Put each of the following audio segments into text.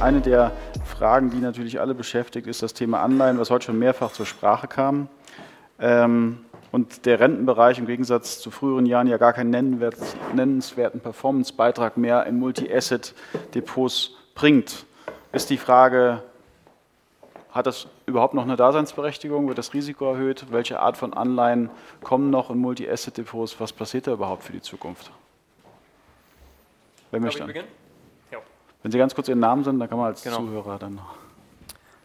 eine der Fragen, die natürlich alle beschäftigt, ist das Thema Anleihen, was heute schon mehrfach zur Sprache kam. Ähm, und der Rentenbereich im Gegensatz zu früheren Jahren ja gar keinen nennenswerten Performance-Beitrag mehr in Multi-Asset-Depots bringt, ist die Frage, hat das überhaupt noch eine Daseinsberechtigung? Wird das Risiko erhöht? Welche Art von Anleihen kommen noch in Multi-Asset-Depots? Was passiert da überhaupt für die Zukunft? Wer möchte? Ja. Wenn Sie ganz kurz Ihren Namen sind, dann kann man als genau. Zuhörer dann noch.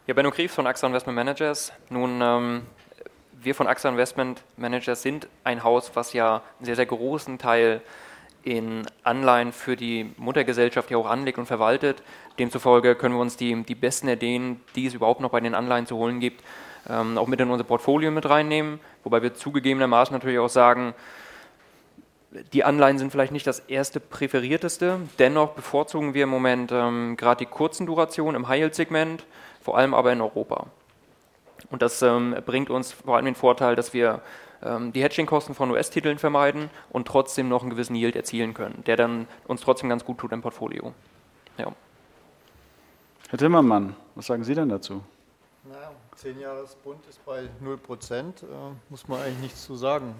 Ja, Benno Krief von AXA Investment Managers. Nun, ähm, wir von AXA Investment Managers sind ein Haus, was ja einen sehr, sehr großen Teil in Anleihen für die Muttergesellschaft ja auch anlegt und verwaltet. Demzufolge können wir uns die, die besten Ideen, die es überhaupt noch bei den Anleihen zu holen gibt, ähm, auch mit in unser Portfolio mit reinnehmen. Wobei wir zugegebenermaßen natürlich auch sagen, die Anleihen sind vielleicht nicht das erste präferierteste. Dennoch bevorzugen wir im Moment ähm, gerade die kurzen Durationen im High-Yield-Segment, vor allem aber in Europa. Und das ähm, bringt uns vor allem den Vorteil, dass wir ähm, die Hedging-Kosten von US-Titeln vermeiden und trotzdem noch einen gewissen Yield erzielen können, der dann uns trotzdem ganz gut tut im Portfolio. Ja. Herr Timmermann, was sagen Sie denn dazu? Naja, 10 Jahresbund ist bei 0 Prozent, äh, muss man eigentlich nichts zu sagen.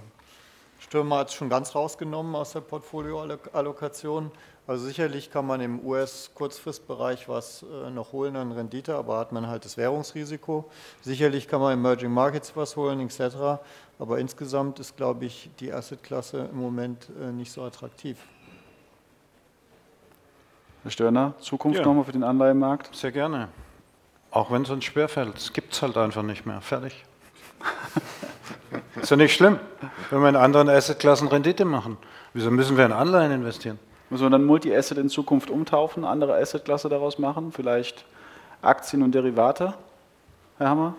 Stürmer hat es schon ganz rausgenommen aus der Portfolioallokation. Also sicherlich kann man im US-Kurzfristbereich was äh, noch holen an Rendite, aber hat man halt das Währungsrisiko. Sicherlich kann man in Emerging Markets was holen, etc. Aber insgesamt ist, glaube ich, die Assetklasse im Moment äh, nicht so attraktiv. Herr Störner, Zukunft ja. nochmal für den Anleihenmarkt? Sehr gerne. Auch wenn es uns schwerfällt. Es gibt es halt einfach nicht mehr. Fertig. ist ja nicht schlimm, wenn wir in anderen Assetklassen Rendite machen. Wieso müssen wir in Anleihen investieren? Müssen wir dann Multi-Asset in Zukunft umtaufen, andere Assetklasse daraus machen? Vielleicht Aktien und Derivate? Herr Hammer?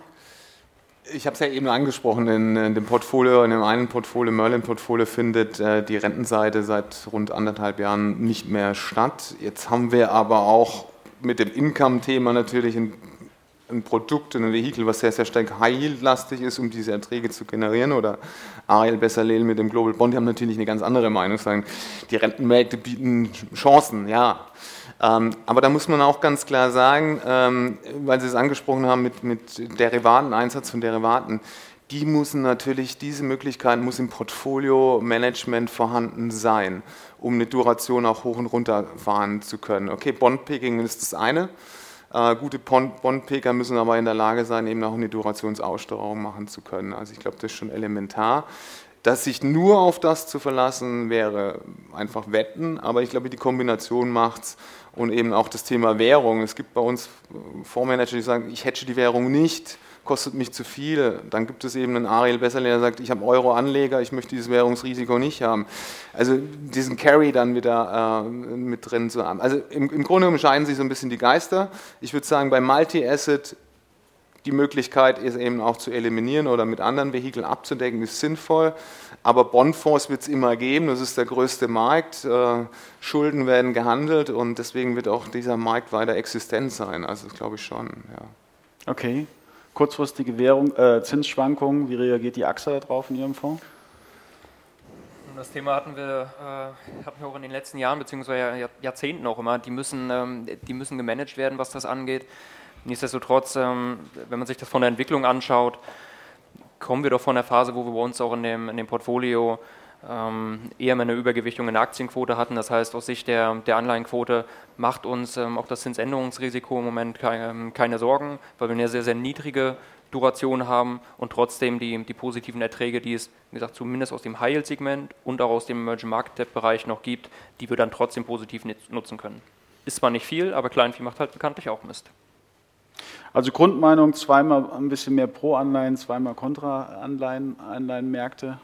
Ich habe es ja eben angesprochen, in, in, dem Portfolio, in dem einen Portfolio, Merlin-Portfolio, findet äh, die Rentenseite seit rund anderthalb Jahren nicht mehr statt. Jetzt haben wir aber auch mit dem Income-Thema natürlich ein, ein Produkt, ein Vehikel, was sehr, sehr stark high-yield-lastig ist, um diese Erträge zu generieren. Oder Ariel Besserlel mit dem Global Bond, die haben natürlich eine ganz andere Meinung, sagen, die Rentenmärkte bieten Chancen, ja. Ähm, aber da muss man auch ganz klar sagen, ähm, weil Sie es angesprochen haben mit, mit Derivaten, Einsatz von Derivaten, die müssen natürlich, diese Möglichkeit muss im Portfolio-Management vorhanden sein, um eine Duration auch hoch und runter fahren zu können. Okay, Bondpicking ist das eine. Äh, gute Bondpicker müssen aber in der Lage sein, eben auch eine Durationsaussteuerung machen zu können. Also ich glaube, das ist schon elementar. Dass sich nur auf das zu verlassen, wäre einfach Wetten, aber ich glaube, die Kombination macht es und eben auch das Thema Währung. Es gibt bei uns Fondsmanager, die sagen, ich hedge die Währung nicht, kostet mich zu viel. Dann gibt es eben einen Ariel Besserle, der sagt, ich habe Euro-Anleger, ich möchte dieses Währungsrisiko nicht haben. Also diesen Carry dann wieder äh, mit drin zu haben. Also im, im Grunde unterscheiden sich so ein bisschen die Geister. Ich würde sagen, bei Multi-Asset die Möglichkeit ist eben auch zu eliminieren oder mit anderen Vehikeln abzudecken, ist sinnvoll. Aber Bondfonds wird es immer geben, das ist der größte Markt. Äh, Schulden werden gehandelt und deswegen wird auch dieser Markt weiter existent sein. Also das glaube ich schon. Ja. Okay. Kurzfristige Währung, äh, Zinsschwankungen, wie reagiert die AXA darauf in Ihrem Fonds? Das Thema hatten wir, äh, hatten wir auch in den letzten Jahren bzw. Jahrzehnten auch immer. Die müssen, ähm, die müssen gemanagt werden, was das angeht. Nichtsdestotrotz, ähm, wenn man sich das von der Entwicklung anschaut, kommen wir doch von der Phase, wo wir bei uns auch in dem, in dem Portfolio eher mal eine Übergewichtung in der Aktienquote hatten. Das heißt, aus Sicht der, der Anleihenquote macht uns ähm, auch das Zinsänderungsrisiko im Moment keine, keine Sorgen, weil wir eine sehr, sehr niedrige Duration haben und trotzdem die, die positiven Erträge, die es, wie gesagt, zumindest aus dem High-Yield-Segment und auch aus dem Emerging Market-Bereich noch gibt, die wir dann trotzdem positiv nutzen können. Ist zwar nicht viel, aber Kleinvieh macht halt bekanntlich auch Mist. Also Grundmeinung, zweimal ein bisschen mehr Pro-Anleihen, zweimal Kontra-Anleihen, Anleihenmärkte.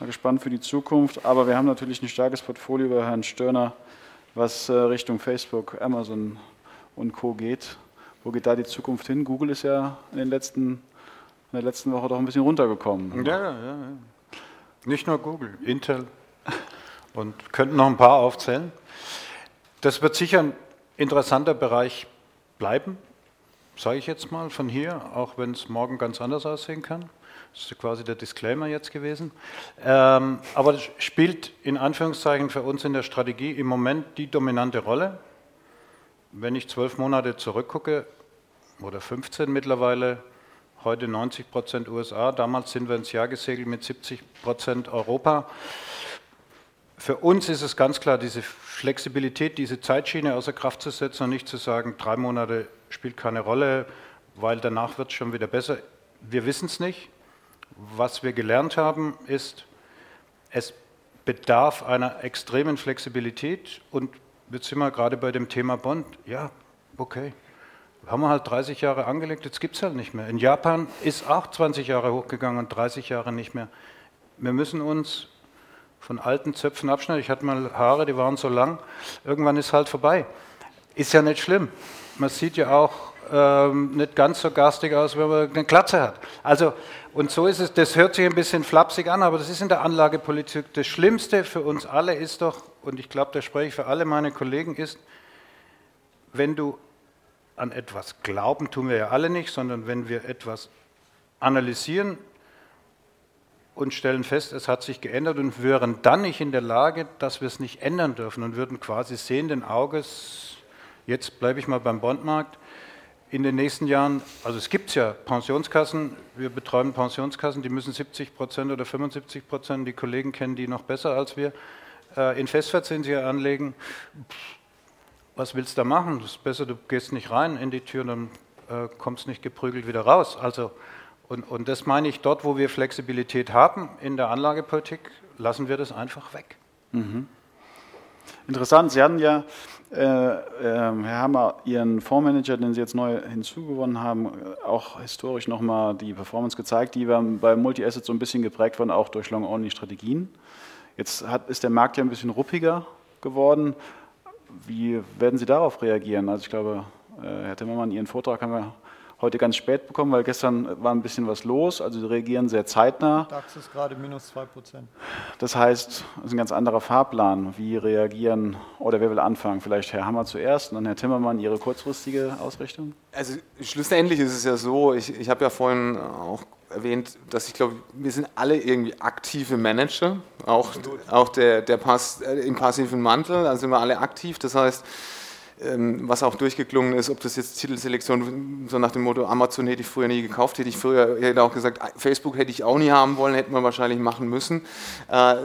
Mal gespannt für die Zukunft. Aber wir haben natürlich ein starkes Portfolio bei Herrn Störner, was äh, Richtung Facebook, Amazon und Co. geht. Wo geht da die Zukunft hin? Google ist ja in, den letzten, in der letzten Woche doch ein bisschen runtergekommen. Ja, ja, ja. Nicht nur Google, Intel und könnten noch ein paar aufzählen. Das wird sicher ein interessanter Bereich bleiben sage ich jetzt mal von hier, auch wenn es morgen ganz anders aussehen kann. Das ist quasi der Disclaimer jetzt gewesen. Ähm, aber das spielt in Anführungszeichen für uns in der Strategie im Moment die dominante Rolle. wenn ich zwölf Monate zurückgucke, oder 15 mittlerweile, heute 90 Prozent USA, damals sind wir ins Jahr gesegelt mit 70 Prozent Europa. Für uns ist es ganz klar, diese Flexibilität, diese Zeitschiene außer Kraft zu setzen und nicht zu sagen, drei Monate spielt keine Rolle, weil danach wird es schon wieder besser. Wir wissen es nicht. Was wir gelernt haben, ist, es bedarf einer extremen Flexibilität und jetzt sind wir gerade bei dem Thema Bond. Ja, okay. Haben wir halt 30 Jahre angelegt, jetzt gibt es halt nicht mehr. In Japan ist auch 20 Jahre hochgegangen und 30 Jahre nicht mehr. Wir müssen uns von alten Zöpfen abschneiden. Ich hatte mal Haare, die waren so lang. Irgendwann ist halt vorbei. Ist ja nicht schlimm. Man sieht ja auch ähm, nicht ganz so garstig aus, wenn man eine Glatze hat. Also, und so ist es, das hört sich ein bisschen flapsig an, aber das ist in der Anlagepolitik. Das Schlimmste für uns alle ist doch, und ich glaube, da spreche ich für alle meine Kollegen, ist, wenn du an etwas glauben, tun wir ja alle nicht, sondern wenn wir etwas analysieren und stellen fest, es hat sich geändert und wären dann nicht in der Lage, dass wir es nicht ändern dürfen und würden quasi sehenden Auges, jetzt bleibe ich mal beim Bondmarkt, in den nächsten Jahren, also es gibt ja Pensionskassen, wir betreuen Pensionskassen, die müssen 70 Prozent oder 75 Prozent, die Kollegen kennen die noch besser als wir, äh, in Festverzinsliche anlegen. Was willst du da machen? Das ist besser, du gehst nicht rein in die Tür dann äh, kommst nicht geprügelt wieder raus. Also und, und das meine ich, dort, wo wir Flexibilität haben in der Anlagepolitik, lassen wir das einfach weg. Mhm. Interessant, Sie hatten ja, äh, äh, Herr Hammer, Ihren Fondsmanager, den Sie jetzt neu hinzugewonnen haben, auch historisch nochmal die Performance gezeigt, die war bei Multi-Asset so ein bisschen geprägt worden, auch durch Long-Only-Strategien. Jetzt hat, ist der Markt ja ein bisschen ruppiger geworden. Wie werden Sie darauf reagieren? Also ich glaube, äh, Herr Timmermann, Ihren Vortrag haben wir heute ganz spät bekommen, weil gestern war ein bisschen was los. Also sie reagieren sehr zeitnah. DAX ist gerade minus 2 Prozent. Das heißt, es ist ein ganz anderer Fahrplan. Wie reagieren, oder wer will anfangen? Vielleicht Herr Hammer zuerst und dann Herr Timmermann, Ihre kurzfristige Ausrichtung? Also schlussendlich ist es ja so, ich, ich habe ja vorhin auch erwähnt, dass ich glaube, wir sind alle irgendwie aktive Manager, auch, auch der, der Pass, äh, im passiven Mantel, also sind wir alle aktiv. Das heißt, was auch durchgeklungen ist, ob das jetzt Titelselektion, so nach dem Motto, Amazon hätte ich früher nie gekauft, hätte ich früher, hätte auch gesagt, Facebook hätte ich auch nie haben wollen, hätten wir wahrscheinlich machen müssen. Äh,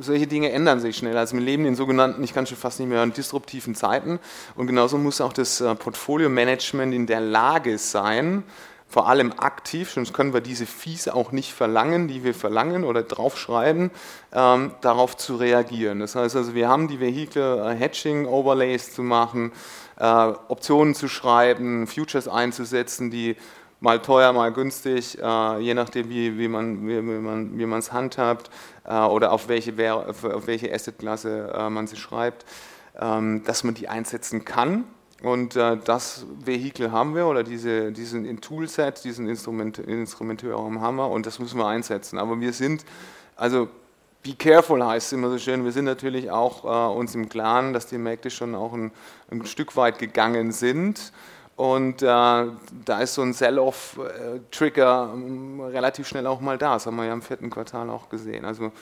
solche Dinge ändern sich schnell. Also wir leben in sogenannten, ich kann schon fast nicht mehr in disruptiven Zeiten und genauso muss auch das äh, Portfolio-Management in der Lage sein, vor allem aktiv, sonst können wir diese Fiese auch nicht verlangen, die wir verlangen oder draufschreiben, ähm, darauf zu reagieren. Das heißt also, wir haben die Vehikel, äh, Hedging-Overlays zu machen, äh, Optionen zu schreiben, Futures einzusetzen, die mal teuer, mal günstig, äh, je nachdem, wie, wie man wie, wie man wie man es handhabt äh, oder auf welche, auf welche Assetklasse äh, man sie schreibt, ähm, dass man die einsetzen kann und äh, das Vehikel haben wir oder diese, diesen Toolset, diesen Instrument, Instrumentarium haben wir und das müssen wir einsetzen. Aber wir sind, also be careful heißt es immer so schön, wir sind natürlich auch äh, uns im Klaren, dass die Märkte schon auch ein, ein Stück weit gegangen sind. Und äh, da ist so ein Sell-off-Trigger ähm, relativ schnell auch mal da. Das haben wir ja im vierten Quartal auch gesehen. Also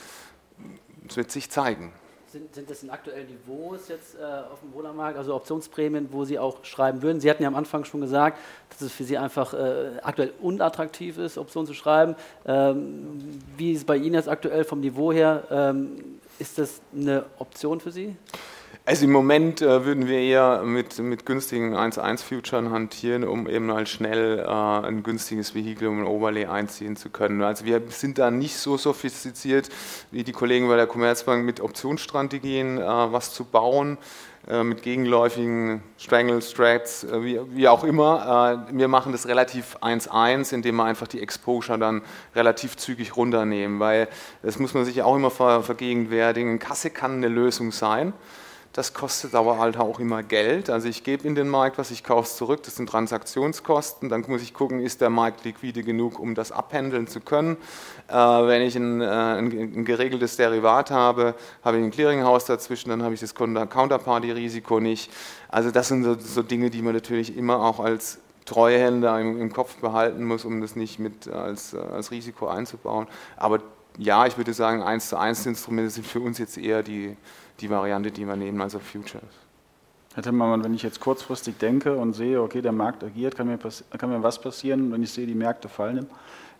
es wird sich zeigen sind, sind das in aktuellen Niveaus jetzt äh, auf dem Wohlermarkt, also Optionsprämien, wo Sie auch schreiben würden? Sie hatten ja am Anfang schon gesagt, dass es für Sie einfach äh, aktuell unattraktiv ist, Optionen zu schreiben. Ähm, wie ist es bei Ihnen jetzt aktuell vom Niveau her? Ähm, ist das eine Option für Sie? Also im Moment äh, würden wir eher mit, mit günstigen 1-1-Futuren hantieren, um eben halt schnell äh, ein günstiges Vehikel, um ein Overlay einziehen zu können. Also wir sind da nicht so sophistiziert wie die Kollegen bei der Commerzbank mit Optionsstrategien äh, was zu bauen äh, mit gegenläufigen Strangle, Strats, äh, wie, wie, auch immer. Äh, wir machen das relativ 1-1, indem wir einfach die Exposure dann relativ zügig runternehmen, weil das muss man sich auch immer vergegenwärtigen. Kasse kann eine Lösung sein. Das kostet aber halt auch immer Geld. Also ich gebe in den Markt, was ich kaufe, zurück. Das sind Transaktionskosten. Dann muss ich gucken, ist der Markt liquide genug, um das abhandeln zu können. Äh, wenn ich ein, äh, ein, geregeltes Derivat habe, habe ich ein Clearinghouse dazwischen, dann habe ich das Counterparty-Risiko nicht. Also das sind so, so, Dinge, die man natürlich immer auch als Treuhänder im, im Kopf behalten muss, um das nicht mit als, als Risiko einzubauen. Aber ja, ich würde sagen, eins zu eins Instrumente sind für uns jetzt eher die die Variante, die wir nehmen, also Futures. Herr Timmermann, wenn ich jetzt kurzfristig denke und sehe, okay, der Markt agiert, kann mir, kann mir was passieren, wenn ich sehe, die Märkte fallen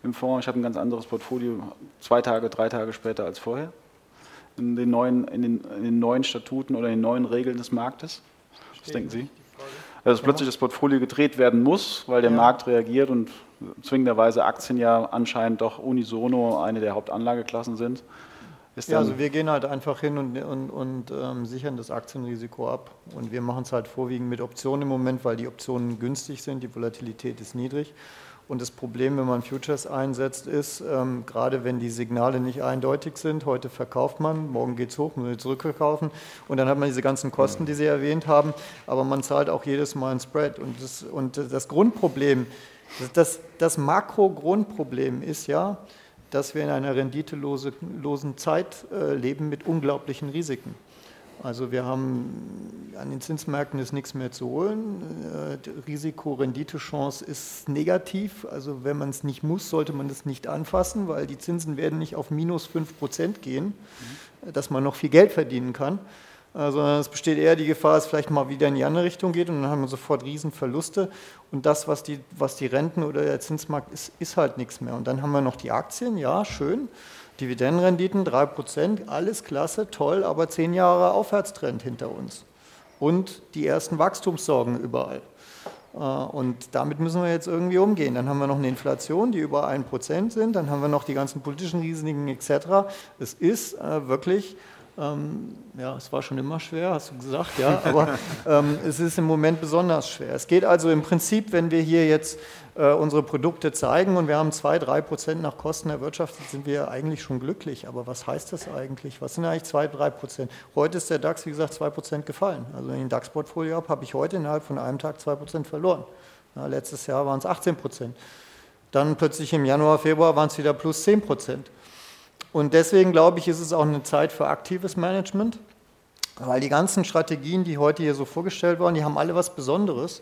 im Fonds. Ich habe ein ganz anderes Portfolio zwei Tage, drei Tage später als vorher in den neuen, in den, in den neuen Statuten oder in den neuen Regeln des Marktes. Was denken Sie? Also, dass plötzlich das Portfolio gedreht werden muss, weil der ja. Markt reagiert und zwingenderweise Aktien ja anscheinend doch unisono eine der Hauptanlageklassen sind. Ja, also wir gehen halt einfach hin und, und, und ähm, sichern das Aktienrisiko ab. Und wir machen es halt vorwiegend mit Optionen im Moment, weil die Optionen günstig sind, die Volatilität ist niedrig. Und das Problem, wenn man Futures einsetzt, ist, ähm, gerade wenn die Signale nicht eindeutig sind, heute verkauft man, morgen geht es hoch, muss zurückverkaufen und dann hat man diese ganzen Kosten, die Sie erwähnt haben, aber man zahlt auch jedes Mal ein Spread. Und das, und das Grundproblem, das, das Makro-Grundproblem ist ja, dass wir in einer renditelosen Zeit äh, leben mit unglaublichen Risiken. Also wir haben an den Zinsmärkten ist nichts mehr zu holen. Äh, Risiko-Rendite-Chance ist negativ. Also wenn man es nicht muss, sollte man es nicht anfassen, weil die Zinsen werden nicht auf minus 5 Prozent gehen, mhm. dass man noch viel Geld verdienen kann. Also es besteht eher die Gefahr, dass es vielleicht mal wieder in die andere Richtung geht und dann haben wir sofort Riesenverluste. Und das, was die, was die Renten oder der Zinsmarkt ist, ist halt nichts mehr. Und dann haben wir noch die Aktien, ja, schön. Dividendenrenditen 3%, alles klasse, toll, aber zehn Jahre Aufwärtstrend hinter uns. Und die ersten Wachstumssorgen überall. Äh, und damit müssen wir jetzt irgendwie umgehen. Dann haben wir noch eine Inflation, die über 1% sind, dann haben wir noch die ganzen politischen Risiken etc. Es ist äh, wirklich ähm, ja, es war schon immer schwer, hast du gesagt, ja, aber ähm, es ist im Moment besonders schwer. Es geht also im Prinzip, wenn wir hier jetzt äh, unsere Produkte zeigen und wir haben 2, 3 Prozent nach Kosten erwirtschaftet, sind wir eigentlich schon glücklich. Aber was heißt das eigentlich? Was sind eigentlich 2, 3 Prozent? Heute ist der DAX, wie gesagt, 2 Prozent gefallen. Also wenn ich ein DAX-Portfolio habe, habe ich heute innerhalb von einem Tag 2 Prozent verloren. Ja, letztes Jahr waren es 18 Prozent. Dann plötzlich im Januar, Februar waren es wieder plus 10 Prozent. Und deswegen glaube ich, ist es auch eine Zeit für aktives Management, weil die ganzen Strategien, die heute hier so vorgestellt wurden, die haben alle was Besonderes.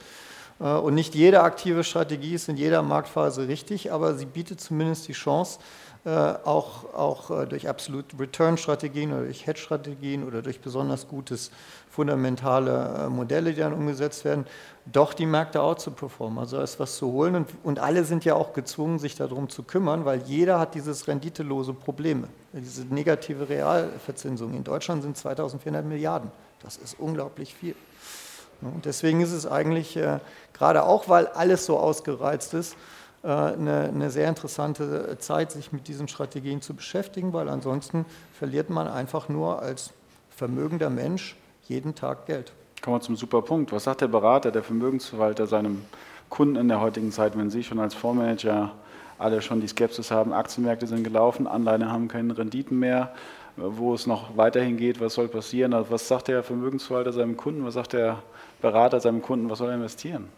Äh, und nicht jede aktive Strategie ist in jeder Marktphase richtig, aber sie bietet zumindest die Chance, äh, auch, auch äh, durch Absolute Return Strategien oder durch Hedge Strategien oder durch besonders gutes fundamentale Modelle, die dann umgesetzt werden, doch die Märkte out zu performen. Also da ist was zu holen und, und alle sind ja auch gezwungen, sich darum zu kümmern, weil jeder hat dieses renditelose Probleme, diese negative Realverzinsung. In Deutschland sind 2400 Milliarden. Das ist unglaublich viel. Und deswegen ist es eigentlich, äh, gerade auch weil alles so ausgereizt ist, äh, eine, eine, sehr interessante Zeit, sich mit diesen Strategien zu beschäftigen, weil ansonsten verliert man einfach nur als vermögender Mensch jeden Tag Geld. Kommen wir zum super Punkt. Was sagt der Berater, der Vermögensverwalter seinem Kunden in der heutigen Zeit, wenn Sie schon als Fondsmanager alle schon die Skepsis haben, Aktienmärkte sind gelaufen, Anleihen haben keine Renditen mehr, wo es noch weiterhin geht, was soll passieren? Also was sagt der Vermögensverwalter seinem Kunden, was sagt der Berater seinem Kunden, was soll er investieren?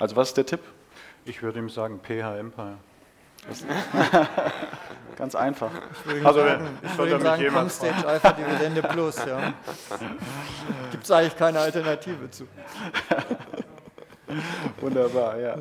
Also was ist der Tipp? Ich würde ihm sagen, PH Empire. Ganz einfach. Ich würde also, sagen, ich würde sagen Constage Alpha Dividende Plus. Ja. Gibt es eigentlich keine Alternative zu. Wunderbar, ja.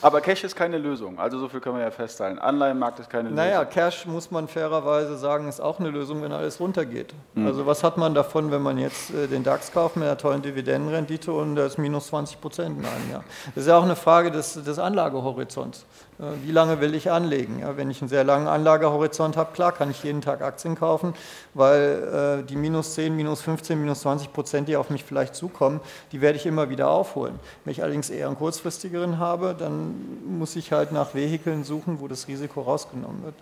Aber Cash ist keine Lösung, also so viel können wir ja festhalten. Anleihenmarkt ist keine naja, Lösung. Naja, Cash muss man fairerweise sagen, ist auch eine Lösung, wenn alles runtergeht. Mhm. Also was hat man davon, wenn man jetzt äh, den DAX kauft mit einer tollen Dividendenrendite und das ist minus 20 Prozent in einem Jahr? Das ist ja auch eine Frage des, des Anlagehorizonts. Äh, wie lange will ich anlegen? Ja, wenn ich einen sehr langen Anlagehorizont habe, klar, kann ich jeden Tag Aktien kaufen, weil äh, die minus 10, minus 15, minus 20 Prozent, die auf mich vielleicht zukommen, die werde ich immer wieder aufholen. Wenn ich allerdings eher einen kurzfristigeren habe, dann muss ich halt nach Vehikeln suchen, wo das Risiko rausgenommen wird.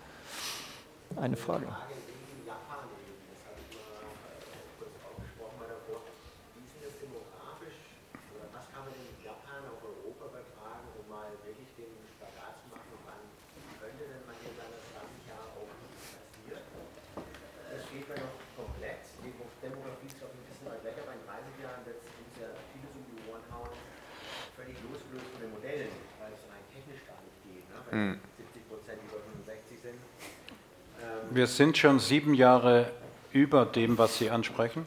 Eine Frage. Wir sind schon sieben Jahre über dem, was Sie ansprechen.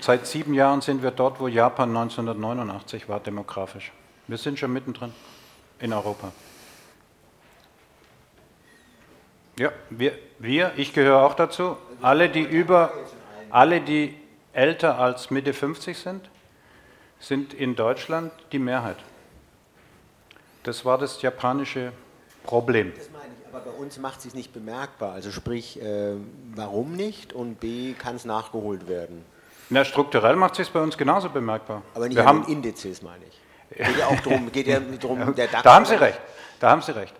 Seit sieben Jahren sind wir dort, wo Japan 1989 war, demografisch. Wir sind schon mittendrin in Europa. Ja, wir, wir, ich gehöre auch dazu. Alle, die über, alle, die älter als Mitte 50 sind, sind in Deutschland die Mehrheit. Das war das japanische Problem. Das meine ich, aber bei uns macht es sich nicht bemerkbar. Also sprich, äh, warum nicht und B, kann es nachgeholt werden. Na, strukturell macht es sich bei uns genauso bemerkbar. Aber nicht Wir haben, Indizes, meine ich. Geht ja auch darum, geht ja darum der DAX. da haben Sie recht. Da haben Sie recht.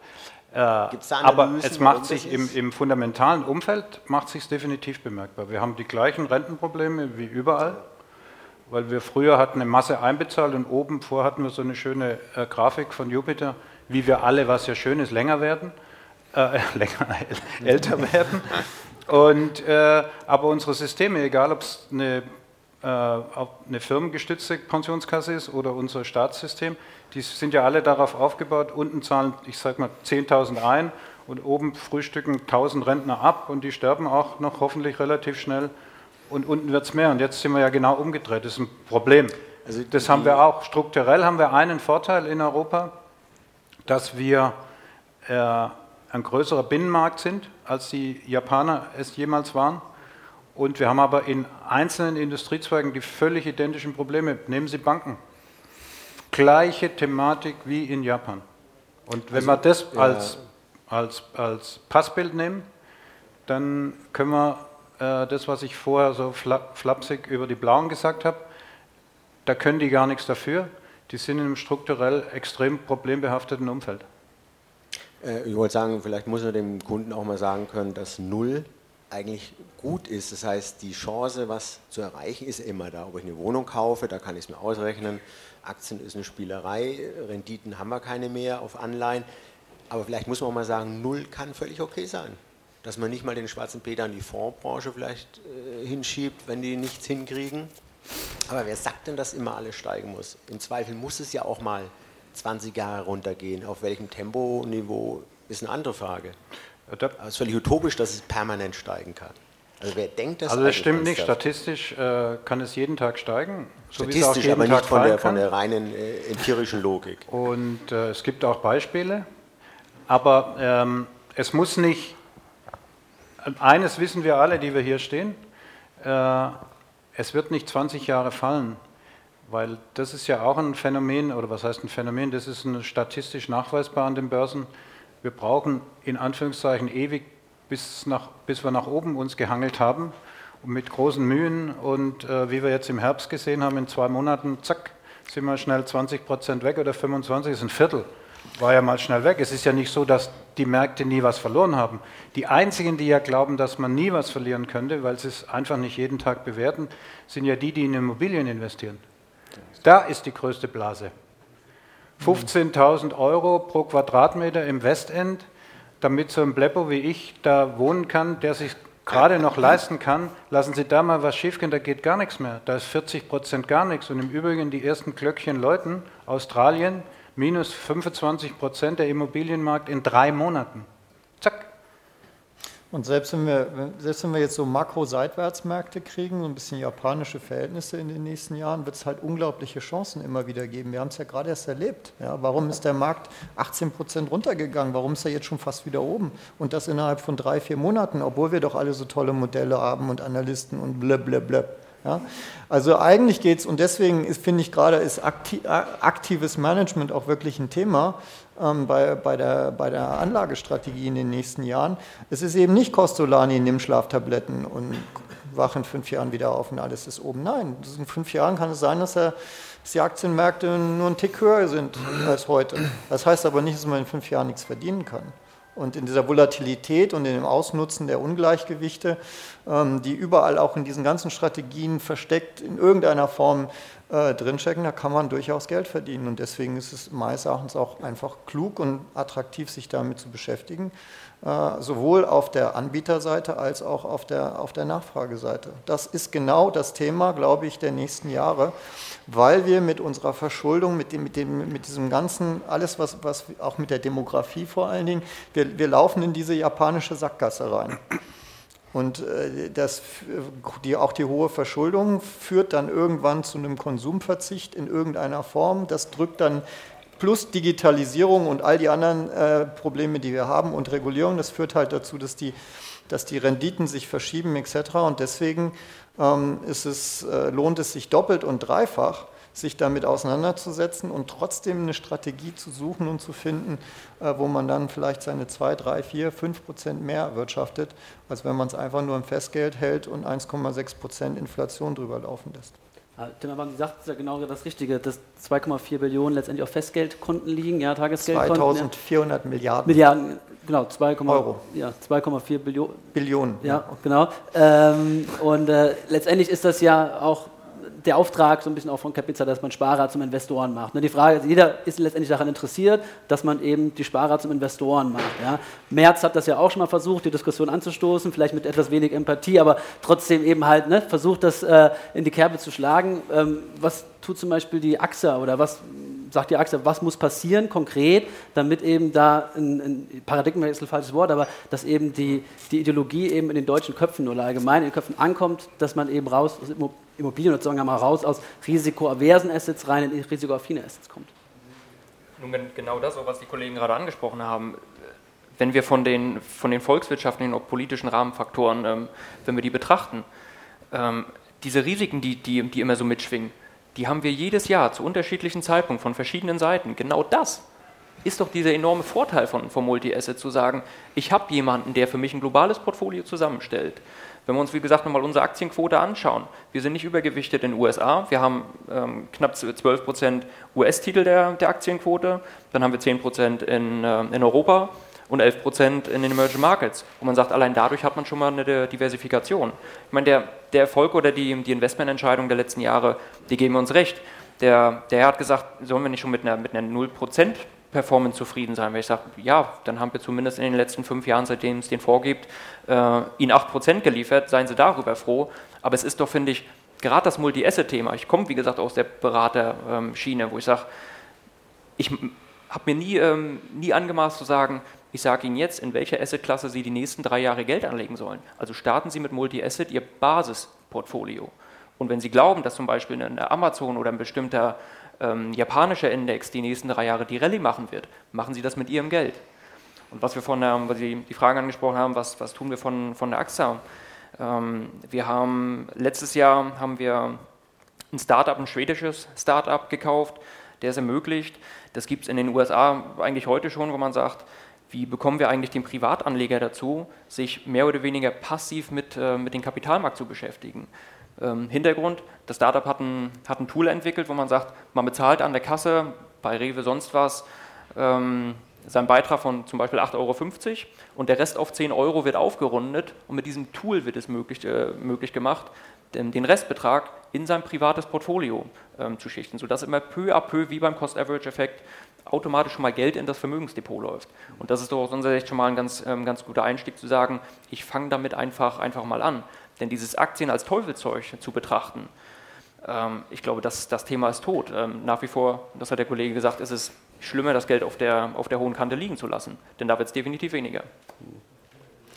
Äh, aber es macht sich im, im fundamentalen Umfeld macht sich definitiv bemerkbar. Wir haben die gleichen Rentenprobleme wie überall, weil wir früher hatten eine Masse einbezahlt und oben vor hatten wir so eine schöne äh, Grafik von Jupiter, wie wir alle, was ja schön ist, länger werden, äh, länger älter werden. Und, äh, aber unsere Systeme, egal ob es eine, äh, eine firmengestützte Pensionskasse ist oder unser Staatssystem, die sind ja alle darauf aufgebaut, unten zahlen, ich sage mal, 10.000 ein und oben frühstücken 1.000 Rentner ab und die sterben auch noch hoffentlich relativ schnell und unten wird es mehr. Und jetzt sind wir ja genau umgedreht, das ist ein Problem. Also das haben wir auch. Strukturell haben wir einen Vorteil in Europa, dass wir äh, ein größerer Binnenmarkt sind, als die Japaner es jemals waren. Und wir haben aber in einzelnen Industriezweigen die völlig identischen Probleme. Nehmen Sie Banken. Gleiche Thematik wie in Japan. Und wenn wir das als, als, als Passbild nehmen, dann können wir äh, das, was ich vorher so fla flapsig über die Blauen gesagt habe, da können die gar nichts dafür. Die sind in einem strukturell extrem problembehafteten Umfeld. Äh, Ich wollte sagen, vielleicht muss man dem Kunden auch mal sagen können, dass Null eigentlich gut ist. Das heißt, die Chance, was zu erreichen, ist immer da. Ob ich eine Wohnung kaufe, da kann ich es mir ausrechnen. Aktien ist eine Spielerei, Renditen haben wir keine mehr auf Anleihen. Aber vielleicht muss man auch mal sagen, Null kann völlig okay sein. Dass man nicht mal den schwarzen Peter an die Fondsbranche vielleicht äh, hinschiebt, wenn die nichts hinkriegen. Aber wer sagt denn, dass immer alles steigen muss? Im Zweifel muss es ja auch mal 20 Jahre runtergehen. Auf welchem Temponiveau ist eine andere Frage. Es ist völlig utopisch, dass es permanent steigen kann. Also wer denkt das? also das stimmt nicht. Statistisch äh, kann es jeden Tag steigen. so wie es auch Statistisch, aber Tag nicht von der, von der reinen äh, empirischen Logik. Und äh, es gibt auch Beispiele. Aber ähm, es muss nicht, eines wissen wir alle, die wir hier stehen, äh, es wird nicht 20 Jahre fallen, weil das ist ja auch ein Phänomen, oder was heißt ein Phänomen, das ist ein statistisch nachweisbar an den Börsen. Wir brauchen in Anführungszeichen ewig, bis, nach, bis wir nach oben uns gehangelt haben und mit großen Mühen und äh, wie wir jetzt im Herbst gesehen haben, in zwei Monaten, zack, sind wir schnell 20 Prozent weg oder 25, ist ein Viertel. War ja mal schnell weg. Es ist ja nicht so, dass die Märkte nie was verloren haben. Die einzigen, die ja glauben, dass man nie was verlieren könnte, weil sie es einfach nicht jeden Tag bewerten, sind ja die, die in Immobilien investieren. Da ist die größte Blase. 15.000 Euro pro Quadratmeter im Westend, damit so ein Bleppo wie ich da wohnen kann, der sich gerade noch leisten kann, lassen Sie da mal was schiefgehen, da geht gar nichts mehr. Da ist 40 Prozent gar nichts. Und im Übrigen die ersten Glöckchen läuten, Australien, minus 25 Prozent der Immobilienmarkt in drei Monaten. Und selbst wenn wir, selbst wenn wir jetzt so Makro-Seitwärtsmärkte kriegen, so ein bisschen japanische Verhältnisse in den nächsten Jahren, wird es halt unglaubliche Chancen immer wieder geben. Wir haben es ja gerade erst erlebt. Ja, warum ist der Markt 18 Prozent runtergegangen? Warum ist er jetzt schon fast wieder oben? Und das innerhalb von drei, vier Monaten, obwohl wir doch alle so tolle Modelle haben und Analysten und blöb, blöb, blöb. Ja, also eigentlich geht es, und deswegen finde ich gerade, ist akti aktives Management auch wirklich ein Thema ähm, bei, bei, der, bei der Anlagestrategie in den nächsten Jahren. Es ist eben nicht Costolani, nimm Schlaftabletten und wach in fünf Jahren wieder auf und alles ist oben. Nein, in fünf Jahren kann es sein, dass, er, dass die Aktienmärkte nur ein Tick höher sind als heute. Das heißt aber nicht, dass man in fünf Jahren nichts verdienen kann. Und in dieser Volatilität und in dem Ausnutzen der Ungleichgewichte, ähm, die überall auch in diesen ganzen Strategien versteckt in irgendeiner Form äh, drinstecken, da kann man durchaus Geld verdienen. Und deswegen ist es meines Erachtens auch einfach klug und attraktiv, sich damit zu beschäftigen, sowohl auf der Anbieterseite als auch auf der, auf der Nachfrageseite. Das ist genau das Thema, glaube ich, der nächsten Jahre, weil wir mit unserer Verschuldung, mit, dem, mit, dem, mit diesem ganzen, alles, was, was auch mit der Demografie vor allen Dingen, wir, wir laufen in diese japanische Sackgasse rein. Und äh, das, die, auch die hohe Verschuldung führt dann irgendwann zu einem Konsumverzicht in irgendeiner Form. Das drückt dann plus Digitalisierung und all die anderen äh, Probleme, die wir haben und Regulierung, das führt halt dazu, dass die, dass die Renditen sich verschieben etc. Und deswegen ähm, ist es, äh, lohnt es sich doppelt und dreifach, sich damit auseinanderzusetzen und trotzdem eine Strategie zu suchen und zu finden, äh, wo man dann vielleicht seine 2, 3, 4, 5 Prozent mehr erwirtschaftet, als wenn man es einfach nur im Festgeld hält und 1,6 Prozent Inflation drüber laufen lässt. Timmermann, Sie sagt ja genau das Richtige, dass 2,4 Billionen letztendlich auf Festgeldkonten liegen, ja, Tagesgeldkonten. 2400 ja. Milliarden. Milliarden, genau, 2, Euro. Ja, 2,4 Billionen. Billionen. Ja, genau. Ähm, und äh, letztendlich ist das ja auch der Auftrag so ein bisschen auch von Capizza, dass man Sparer zum Investoren macht. Ne, die Frage ist, jeder ist letztendlich daran interessiert, dass man eben die Sparer zum Investoren macht. Ja. Merz hat das ja auch schon mal versucht, die Diskussion anzustoßen, vielleicht mit etwas wenig Empathie, aber trotzdem eben halt ne, versucht, das äh, in die Kerbe zu schlagen. Ähm, was tut zum Beispiel die AXA oder was sagt die AXA, was muss passieren konkret, damit eben da ein, ein Paradigmenwechsel, falsches Wort, aber dass eben die, die Ideologie eben in den deutschen Köpfen oder allgemein in den Köpfen ankommt, dass man eben raus aus Immobilien oder sagen wir mal raus aus risikoaversen Assets rein in risikoaffine Assets kommt. Nun genau das, was die Kollegen gerade angesprochen haben. Wenn wir von den, von den volkswirtschaftlichen und politischen Rahmenfaktoren, ähm, wenn wir die betrachten, ähm, diese Risiken, die, die, die immer so mitschwingen, die haben wir jedes Jahr zu unterschiedlichen Zeitpunkten von verschiedenen Seiten. Genau das ist doch dieser enorme Vorteil von, von Multi-Asset zu sagen, ich habe jemanden, der für mich ein globales Portfolio zusammenstellt. Wenn wir uns, wie gesagt, nochmal unsere Aktienquote anschauen, wir sind nicht übergewichtet in den USA, wir haben ähm, knapp 12% US-Titel der, der Aktienquote, dann haben wir 10 in, äh, in Europa und 11 Prozent in den Emerging Markets. Und man sagt, allein dadurch hat man schon mal eine Diversifikation. Ich meine, der, der Erfolg oder die, die Investmententscheidungen der letzten Jahre, die geben uns recht. Der, der Herr hat gesagt, sollen wir nicht schon mit einer, mit einer 0 Prozent Performance zufrieden sein. Weil ich sage, ja, dann haben wir zumindest in den letzten fünf Jahren, seitdem es den vorgibt, äh, Ihnen 8% geliefert, seien Sie darüber froh. Aber es ist doch, finde ich, gerade das Multi-Asset-Thema, ich komme, wie gesagt, aus der Beraterschiene, wo ich sage, ich habe mir nie, ähm, nie angemaßt zu sagen, ich sage Ihnen jetzt, in welcher Asset-Klasse Sie die nächsten drei Jahre Geld anlegen sollen. Also starten Sie mit Multi-Asset Ihr Basisportfolio. Und wenn Sie glauben, dass zum Beispiel eine Amazon oder ein bestimmter ähm, japanischer Index die nächsten drei Jahre die Rallye machen wird, machen Sie das mit Ihrem Geld. Und was wir von der, weil Sie die Frage angesprochen haben, was, was tun wir von, von der AXA? Ähm, wir haben letztes Jahr haben wir ein Startup, ein schwedisches Startup gekauft, der es ermöglicht. Das gibt es in den USA eigentlich heute schon, wo man sagt, wie bekommen wir eigentlich den Privatanleger dazu, sich mehr oder weniger passiv mit, äh, mit dem Kapitalmarkt zu beschäftigen. Ähm, Hintergrund, das Startup hat ein, hat ein Tool entwickelt, wo man sagt, man bezahlt an der Kasse, bei Rewe sonst was, ähm, seinen Beitrag von zum Beispiel 8,50 Euro und der Rest auf 10 Euro wird aufgerundet und mit diesem Tool wird es möglich, äh, möglich gemacht, den, Restbetrag in sein privates Portfolio ähm, zu schichten, sodass immer peu à peu, wie beim Cost-Average-Effekt, automatisch schon mal Geld in das Vermögensdepot läuft. Und das ist doch aus unserer Sicht schon mal ein ganz, ähm, ganz guter Einstieg zu sagen, ich fange damit einfach, einfach mal an. Denn dieses Aktien als Teufelzeug zu betrachten, ähm, ich glaube, das, das Thema ist tot. Ähm, nach wie vor, das hat der Kollege gesagt, ist es schlimmer, das Geld auf der, auf der hohen Kante liegen zu lassen. Denn da wird es definitiv weniger.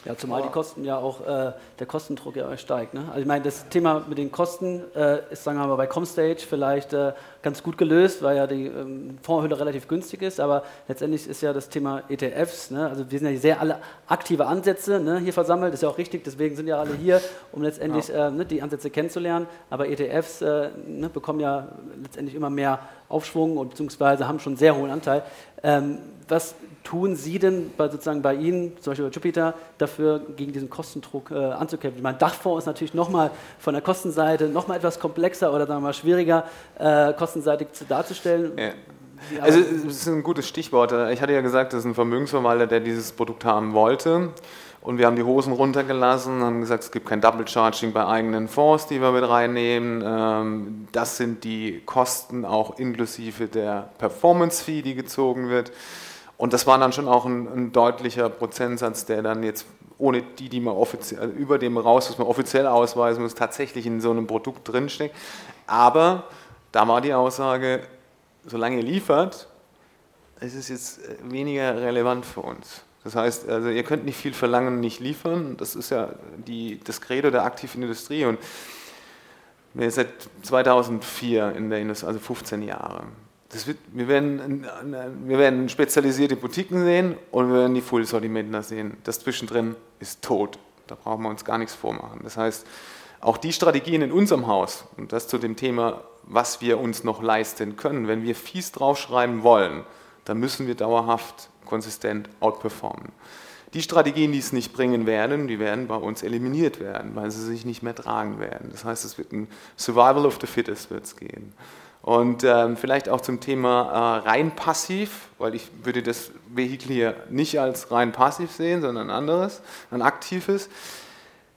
Ja, zumal die Kosten ja auch, äh, der Kostendruck ja steigt. Ne? Also ich meine, das Thema mit den Kosten äh, ist, sagen wir mal, bei Comstage vielleicht äh, ganz gut gelöst, weil ja die ähm, Fondshülle relativ günstig ist, aber letztendlich ist ja das Thema ETFs, ne? also wir sind ja sehr alle aktive Ansätze ne, hier versammelt, ist ja auch richtig, deswegen sind ja alle hier, um letztendlich ja. Ähm, ne, die Ansätze kennenzulernen, aber ETFs äh, ne, bekommen ja letztendlich immer mehr Aufschwung und beziehungsweise haben schon einen sehr hohen Anteil. Ähm, was tun Sie denn bei, sozusagen bei Ihnen, zum Beispiel bei Jupiter, dafür gegen diesen Kostendruck äh, anzukämpfen? Mein Dachfonds ist natürlich nochmal von der Kostenseite nochmal etwas komplexer oder sagen wir mal schwieriger äh, kostenseitig zu, darzustellen. Ja. Also es ist ein gutes Stichwort. Ich hatte ja gesagt, das ist ein Vermögensverwalter, der dieses Produkt haben wollte. Und wir haben die Hosen runtergelassen, haben gesagt, es gibt kein Double Charging bei eigenen Fonds, die wir mit reinnehmen. Ähm, das sind die Kosten auch inklusive der Performance Fee, die gezogen wird. Und das war dann schon auch ein, ein, deutlicher Prozentsatz, der dann jetzt ohne die, die man offiziell, also über dem raus, was man offiziell ausweisen muss, tatsächlich in so einem Produkt drinsteckt. Aber da war die Aussage, solange ihr liefert, ist es jetzt weniger relevant für uns. Das heißt, also ihr könnt nicht viel verlangen und nicht liefern. Das ist ja die, das Credo der aktiven Industrie. Und wir sind seit 2004 in der Industrie, also 15 Jahre. Wird, wir, werden, wir werden spezialisierte Boutiquen sehen und wir werden die Full-Sortimentler sehen. Das zwischendrin ist tot. Da brauchen wir uns gar nichts vormachen. Das heißt, auch die Strategien in unserem Haus, und das zu dem Thema, was wir uns noch leisten können, wenn wir fies draufschreiben wollen, dann müssen wir dauerhaft konsistent outperformen. Die Strategien, die es nicht bringen werden, die werden bei uns eliminiert werden, weil sie sich nicht mehr tragen werden. Das heißt, es wird ein Survival of the Fittest wird's gehen. Und ähm, vielleicht auch zum Thema äh, rein passiv, weil ich würde das Vehikel hier nicht als rein passiv sehen, sondern ein anderes, ein aktives.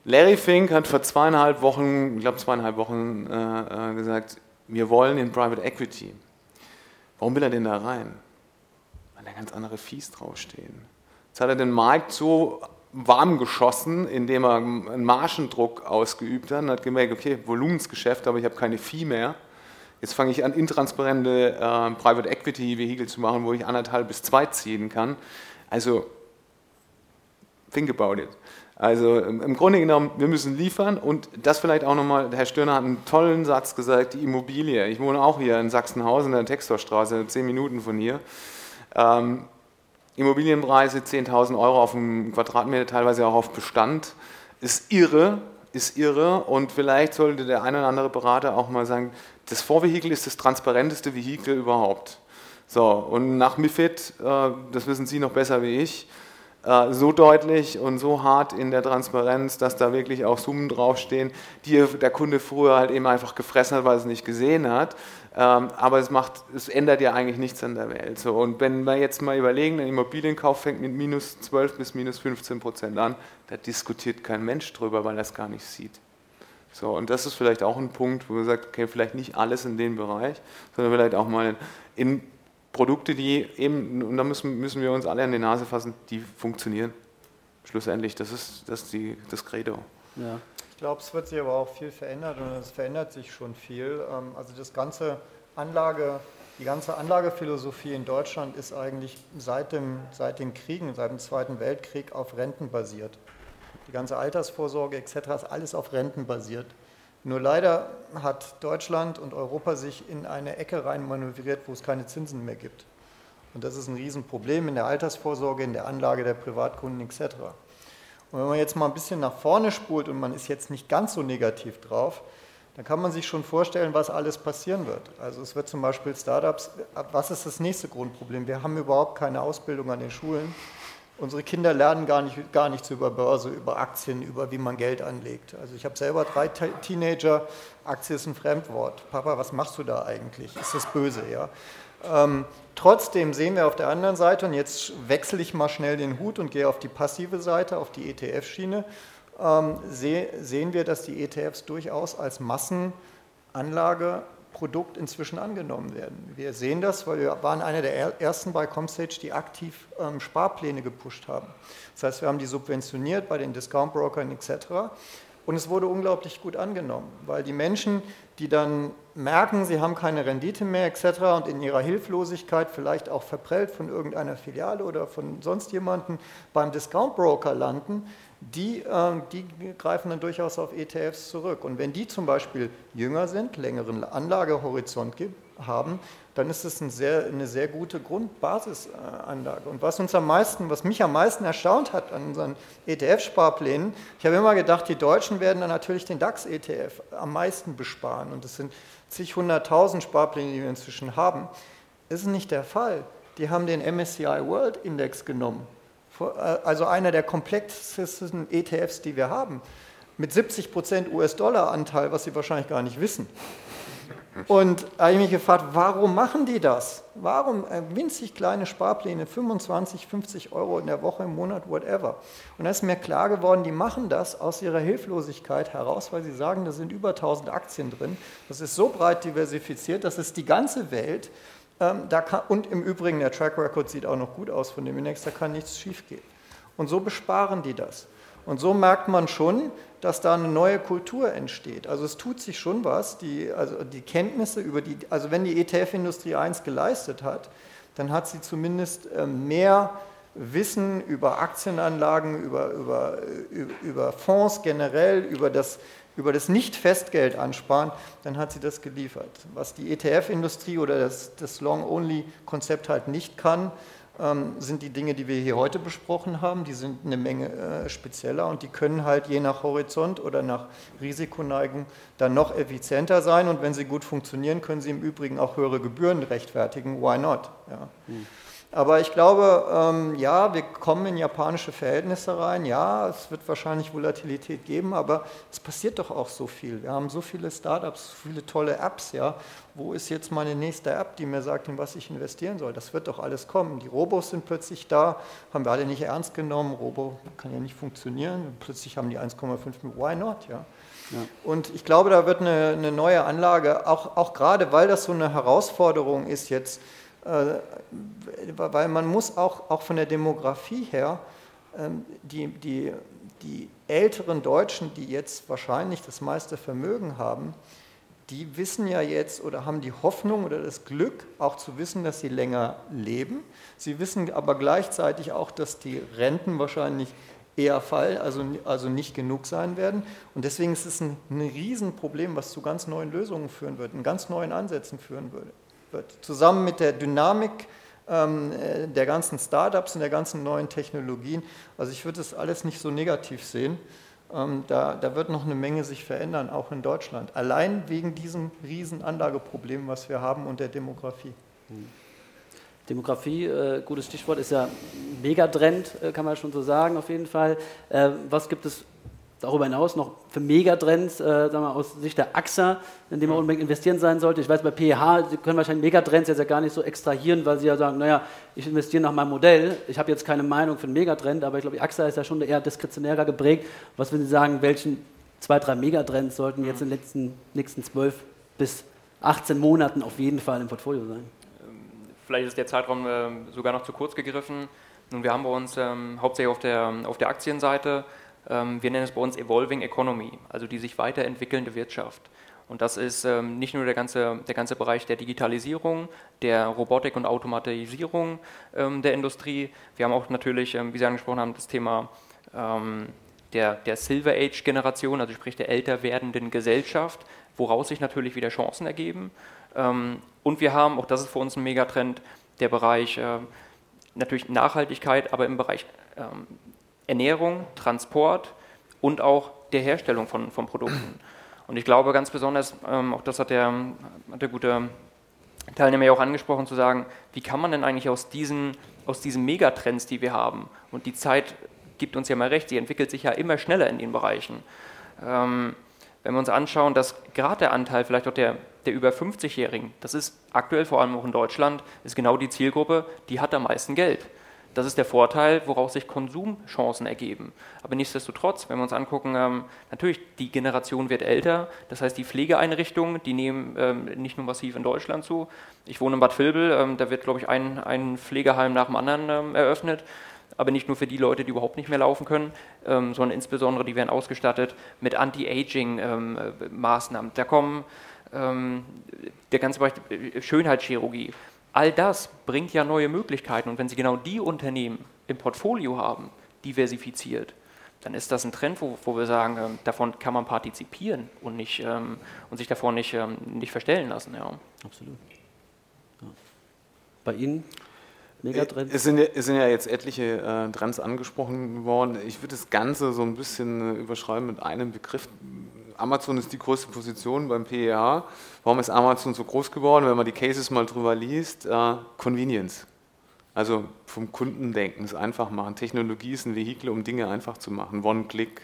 Larry Fink hat vor zweieinhalb Wochen, ich glaube zweieinhalb Wochen äh, äh, gesagt, wir wollen in Private Equity. Warum will er denn da rein? Weil da ganz andere Fees draufstehen. Jetzt hat er den Markt so warm geschossen, indem er einen Margendruck ausgeübt hat und hat gemerkt, okay, Volumensgeschäft, aber ich habe keine Fee mehr. Jetzt fange ich an, intransparente äh, Private Equity Vehikel zu machen, wo ich anderthalb bis zwei ziehen kann. Also, think about it. Also im Grunde genommen, wir müssen liefern und das vielleicht auch nochmal, Herr Stirner hat einen tollen Satz gesagt, die Immobilie. Ich wohne auch hier in Sachsenhausen, in der Textorstraße, zehn Minuten von hier. Ähm, Immobilienpreise 10.000 Euro auf dem Quadratmeter, teilweise auch auf Bestand, ist irre, ist irre und vielleicht sollte der eine oder andere Berater auch mal sagen, das Vorvehikel ist das transparenteste Vehikel überhaupt. So, und nach MIFID, äh, das wissen Sie noch besser wie ich, so deutlich und so hart in der Transparenz, dass da wirklich auch Summen draufstehen, die der Kunde früher halt eben einfach gefressen hat, weil er es nicht gesehen hat. Ähm, aber es, macht, es ändert ja eigentlich nichts an der Welt. So, und wenn wir jetzt mal überlegen, ein Immobilienkauf fängt mit minus 12 bis minus 15 Prozent an, da diskutiert kein Mensch drüber, weil er es gar nicht sieht. So, und das ist vielleicht auch ein Punkt, wo man sagt, okay, vielleicht nicht alles in dem Bereich, sondern vielleicht auch mal in Produkte, die eben, und da müssen, müssen wir uns alle an die Nase fassen, die funktionieren. Schlussendlich, das ist, das, ist die, das Credo. Ja. Ich glaube, es wird sich aber auch viel verändert und es verändert sich schon viel. Ähm, also das ganze Anlage, die ganze Anlagephilosophie in Deutschland ist eigentlich seit, dem, seit den Kriegen, seit dem Zweiten Weltkrieg auf Renten basiert. Die ganze Altersvorsorge etc. ist alles auf Renten basiert. Nur leider hat Deutschland und Europa sich in eine Ecke rein manövriert, wo es keine Zinsen mehr gibt. Und das ist ein Riesenproblem in der Altersvorsorge, in der Anlage der Privatkunden etc. Und wenn man jetzt mal ein bisschen nach vorne spult und man ist jetzt nicht ganz so negativ drauf, dann kann man sich schon vorstellen, was alles passieren wird. Also es wird zum Beispiel Startups, was ist das nächste Grundproblem? Wir haben überhaupt keine Ausbildung an den Schulen. Unsere Kinder lernen gar, nicht, gar nichts über Börse, über Aktien, über wie man Geld anlegt. Also ich habe selber drei Teenager, Aktie ist ein Fremdwort. Papa, was machst du da eigentlich? Ist das böse, ja? Ähm, trotzdem sehen wir auf der anderen Seite, und jetzt wechsle ich mal schnell den Hut und gehe auf die passive Seite, auf die ETF-Schiene, ähm, seh, sehen wir, dass die ETFs durchaus als Massenanlage Produkt inzwischen angenommen werden. Wir sehen das, weil wir waren einer der ersten bei Comstage, die aktiv ähm, Sparpläne gepusht haben. Das heißt, wir haben die subventioniert bei den Discount-Brokern etc. Und es wurde unglaublich gut angenommen, weil die Menschen, die dann merken, sie haben keine Rendite mehr etc. und in ihrer Hilflosigkeit vielleicht auch verprellt von irgendeiner Filiale oder von sonst jemandem beim Discount-Broker landen, die, äh, die greifen dann durchaus auf ETFs zurück. Und wenn die zum Beispiel jünger sind, längeren Anlagehorizont haben, dann ist es ein sehr, eine sehr gute Grundbasisanlage. Und was uns am meisten, was mich am meisten erstaunt hat an unseren ETF-Sparplänen, ich habe immer gedacht, die Deutschen werden dann natürlich den DAX-ETF am meisten besparen. Und es sind zig hunderttausend Sparpläne, die wir inzwischen haben. Das ist nicht der Fall. Die haben den MSCI World Index genommen also einer der komplexesten ETFs, die wir haben, mit 70% US-Dollar-Anteil, was Sie wahrscheinlich gar nicht wissen. Und da habe ich mich gefragt, warum machen die das? Warum äh, winzig kleine Sparpläne, 25, 50 Euro in der Woche, im Monat, whatever? Und da ist mir klar geworden, die machen das aus ihrer Hilflosigkeit heraus, weil sie sagen, da sind über 1000 Aktien drin. Das ist so breit diversifiziert, das ist die ganze Welt. Ähm, kann, und im Übrigen, der Track Record sieht auch noch gut aus von dem Index, da kann nichts schiefgehen. Und so besparen die das. Und so merkt man schon, dass da eine neue Kultur entsteht. Also es tut sich schon was, die, also die Kenntnisse über die, also wenn die ETF-Industrie eins geleistet hat, dann hat sie zumindest ähm, mehr Wissen über Aktienanlagen, über, über, über Fonds generell, über das über das Nicht-Festgeld ansparen, dann hat sie das geliefert. Was die ETF-Industrie oder das, das Long-Only-Konzept halt nicht kann, ähm, sind die Dinge, die wir hier heute besprochen haben. Die sind eine Menge äh, spezieller und die können halt je nach Horizont oder nach Risikoneigung dann noch effizienter sein. Und wenn sie gut funktionieren, können sie im Übrigen auch höhere Gebühren rechtfertigen. Why not? Ja. Hm. Aber ich glaube, ähm, ja, wir kommen in japanische Verhältnisse rein. Ja, es wird wahrscheinlich Volatilität geben, aber es passiert doch auch so viel. Wir haben so viele Startups, so viele tolle Apps. Ja, wo ist jetzt meine nächste App, die mir sagt, in was ich investieren soll? Das wird doch alles kommen. Die Robos sind plötzlich da, haben wir alle nicht ernst genommen. Robo kann ja nicht funktionieren. Plötzlich haben die 1,5 Why not? Ja. Ja. Und ich glaube, da wird eine, eine neue Anlage, auch, auch gerade weil das so eine Herausforderung ist jetzt, weil man muss auch, auch von der Demografie her, ähm, die, die, die älteren Deutschen, die jetzt wahrscheinlich das meiste Vermögen haben, die wissen ja jetzt oder haben die Hoffnung oder das Glück, auch zu wissen, dass sie länger leben. Sie wissen aber gleichzeitig auch, dass die Renten wahrscheinlich eher fallen, also, also nicht genug sein werden. Und deswegen ist es ein, ein Riesenproblem, was zu ganz neuen Lösungen führen wird, in ganz neuen Ansätzen führen würde wird. Zusammen mit der Dynamik ähm, äh, der ganzen Startups und der ganzen neuen Technologien. Also ich würde das alles nicht so negativ sehen. Ähm, da, da, wird noch eine Menge sich verändern, auch in Deutschland. Allein wegen diesem riesen Anlageproblem, was wir haben und der Demografie. Demografie, äh, gutes Stichwort, ist ja Megatrend, äh, kann man schon so sagen, auf jeden Fall. Äh, was gibt es darüber hinaus noch für Megatrends, äh, sagen wir aus Sicht der AXA, in die man unbedingt investieren sein sollte? Ich weiß, bei PH, Sie können wahrscheinlich Megatrends jetzt ja gar nicht so extrahieren, weil Sie ja sagen, naja, ich investiere nach meinem Modell, ich habe jetzt keine Meinung für einen Megatrend, aber ich glaube, die AXA ist ja schon eher diskretionärer geprägt. Was würden Sie sagen, welchen zwei, drei Megatrends sollten jetzt in den letzten, nächsten zwölf bis 18 Monaten auf jeden Fall im Portfolio sein? Vielleicht ist der Zeitraum äh, sogar noch zu kurz gegriffen. Nun, wir haben bei uns ähm, hauptsächlich auf der, auf der Aktienseite ähm, wir nennen es bei uns Evolving Economy, also die sich weiterentwickelnde Wirtschaft. Und das ist ähm, nicht nur der ganze, der ganze Bereich der Digitalisierung, der Robotik und Automatisierung ähm, der Industrie. Wir haben auch natürlich, wie Sie angesprochen haben, das Thema der, der Silver Age-Generation, also sprich der älter werdenden Gesellschaft, woraus sich natürlich wieder Chancen ergeben. und wir haben, auch das ist für uns ein Megatrend, der Bereich natürlich Nachhaltigkeit, aber im Bereich Ernährung, Transport und auch der Herstellung von, von Produkten. Und ich glaube ganz besonders, ähm, auch das hat der, hat der gute Teilnehmer ja auch angesprochen, zu sagen, wie kann man denn eigentlich aus diesen, aus diesen Megatrends, die wir haben, und die Zeit gibt uns ja mal recht, sie entwickelt sich ja immer schneller in den Bereichen. Ähm, wenn wir uns anschauen, dass gerade der Anteil vielleicht auch der, der über 50-Jährigen, das ist aktuell vor allem auch in Deutschland, ist genau die Zielgruppe, die hat am meisten Geld. Das ist der Vorteil, woraus sich Konsumchancen ergeben. Aber nichtsdestotrotz, wenn wir uns angucken, ähm, natürlich, die Generation wird älter. Das heißt, die Pflegeeinrichtungen, die nehmen ähm, nicht nur massiv in Deutschland zu. Ich wohne in Bad Vilbel, ähm, da wird, glaube ich, ein, ein Pflegeheim nach dem anderen ähm, eröffnet. Aber nicht nur für die Leute, die überhaupt nicht mehr laufen können, ähm, sondern insbesondere, die werden ausgestattet mit Anti-Aging-Maßnahmen. Ähm, da kommen der ganze Bereich äh, Schönheitschirurgie All das bringt ja neue Möglichkeiten und wenn Sie genau die Unternehmen im Portfolio haben, diversifiziert, dann ist das ein Trend, wo, wo wir sagen, ähm, davon kann man partizipieren und, nicht, ähm, und sich davon nicht, ähm, nicht verstellen lassen. Ja. Absolut. Ja. Bei Ihnen? Megatrends? Es sind, ja, es sind ja jetzt etliche äh, Trends angesprochen worden. Ich würde das Ganze so ein bisschen äh, überschreiben mit einem Begriff, Amazon ist die größte Position beim PEA. Warum ist Amazon so groß geworden? Wenn man die Cases mal drüber liest, äh, Convenience. Also vom Kundendenken, es einfach machen. Technologie ist ein Vehikel, um Dinge einfach zu machen. One-Click.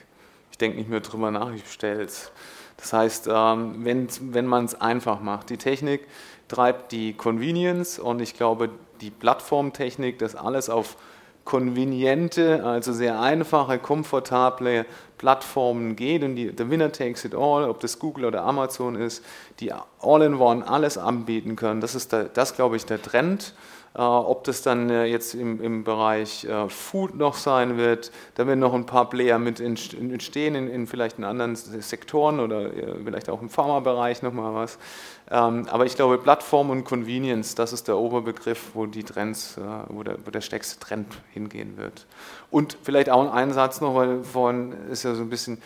Ich denke nicht mehr drüber nach, ich bestelle es. Das heißt, ähm, wenn, wenn man es einfach macht, die Technik treibt die Convenience und ich glaube, die Plattformtechnik, das alles auf konveniente, also sehr einfache, komfortable Plattformen geht und die, der Winner takes it all, ob das Google oder Amazon ist, die all-in-one alles anbieten können. Das ist, der, das glaube ich, der Trend. Äh, ob das dann äh, jetzt im, im Bereich äh, Food noch sein wird, da werden noch ein paar Player mit entstehen, in, in vielleicht in anderen Sektoren oder vielleicht auch im Pharmabereich nochmal was. Ähm, aber ich glaube, Plattform und Convenience, das ist der Oberbegriff, wo die Trends, wo der, wo der stärkste Trend hingehen wird. Und vielleicht auch ein Satz noch, weil vorhin ist ja so ein bisschen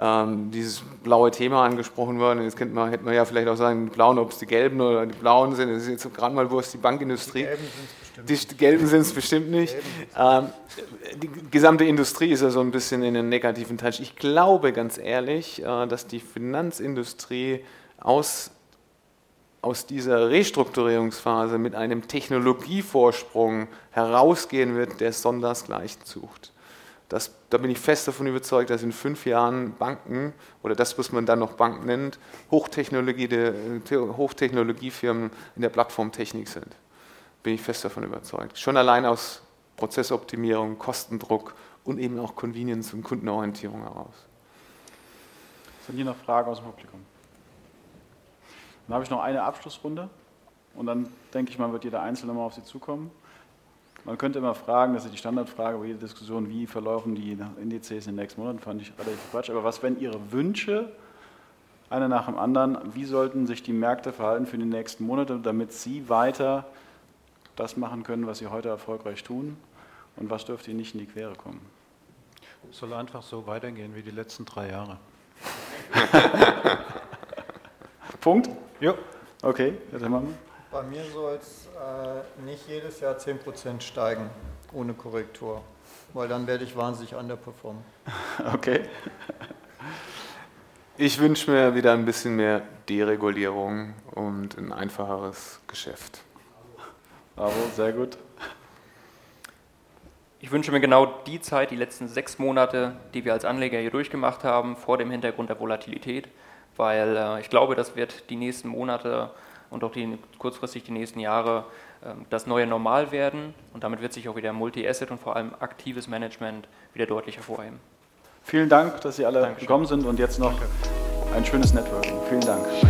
ähm, dieses blaue Thema angesprochen worden. Jetzt könnte man, hätte man ja vielleicht auch sagen, die blauen, ob es die gelben oder die blauen sind. Das ist jetzt gerade mal, wo es die Bankindustrie. Die gelben sind es bestimmt nicht. Ähm, die gesamte Industrie ist ja so ein bisschen in den negativen Touch. Ich glaube ganz ehrlich, äh, dass die Finanzindustrie aus, aus dieser Restrukturierungsphase mit einem Technologievorsprung herausgehen wird, der sondersgleichen sucht. Das, da bin ich fest davon überzeugt, dass in fünf Jahren Banken oder das, was man dann noch Bank nennt, Hochtechnologie, Hochtechnologiefirmen in der Plattformtechnik sind. Bin ich fest davon überzeugt. Schon allein aus Prozessoptimierung, Kostendruck und eben auch Convenience und Kundenorientierung heraus. Sind hier noch Fragen aus dem Publikum? Dann habe ich noch eine Abschlussrunde und dann denke ich mal, wird jeder Einzelne mal auf Sie zukommen. Man könnte immer fragen, das ist die Standardfrage bei jeder Diskussion, wie verlaufen die Indizes in den nächsten Monaten, fand ich relativ Quatsch. Aber was wären Ihre Wünsche, einer nach dem anderen, wie sollten sich die Märkte verhalten für die nächsten Monate, damit Sie weiter das machen können, was Sie heute erfolgreich tun? Und was dürfte Ihnen nicht in die Quere kommen? Es soll einfach so weitergehen wie die letzten drei Jahre. Punkt? Ja. Okay, Herr Timmermann. Bei mir soll es äh, nicht jedes Jahr 10% steigen, ohne Korrektur, weil dann werde ich wahnsinnig underperformen. Okay. Ich wünsche mir wieder ein bisschen mehr Deregulierung und ein einfacheres Geschäft. Bravo, sehr gut. Ich wünsche mir genau die Zeit, die letzten sechs Monate, die wir als Anleger hier durchgemacht haben, vor dem Hintergrund der Volatilität, weil äh, ich glaube, das wird die nächsten Monate und auch die, kurzfristig die nächsten Jahre ähm, das neue Normal werden und damit wird sich auch wieder Multi-Asset und vor allem aktives Management wieder deutlich hervorheben. Vielen Dank, dass Sie alle Dankeschön. gekommen sind und jetzt noch ein schönes Networking. Vielen Dank. Danke.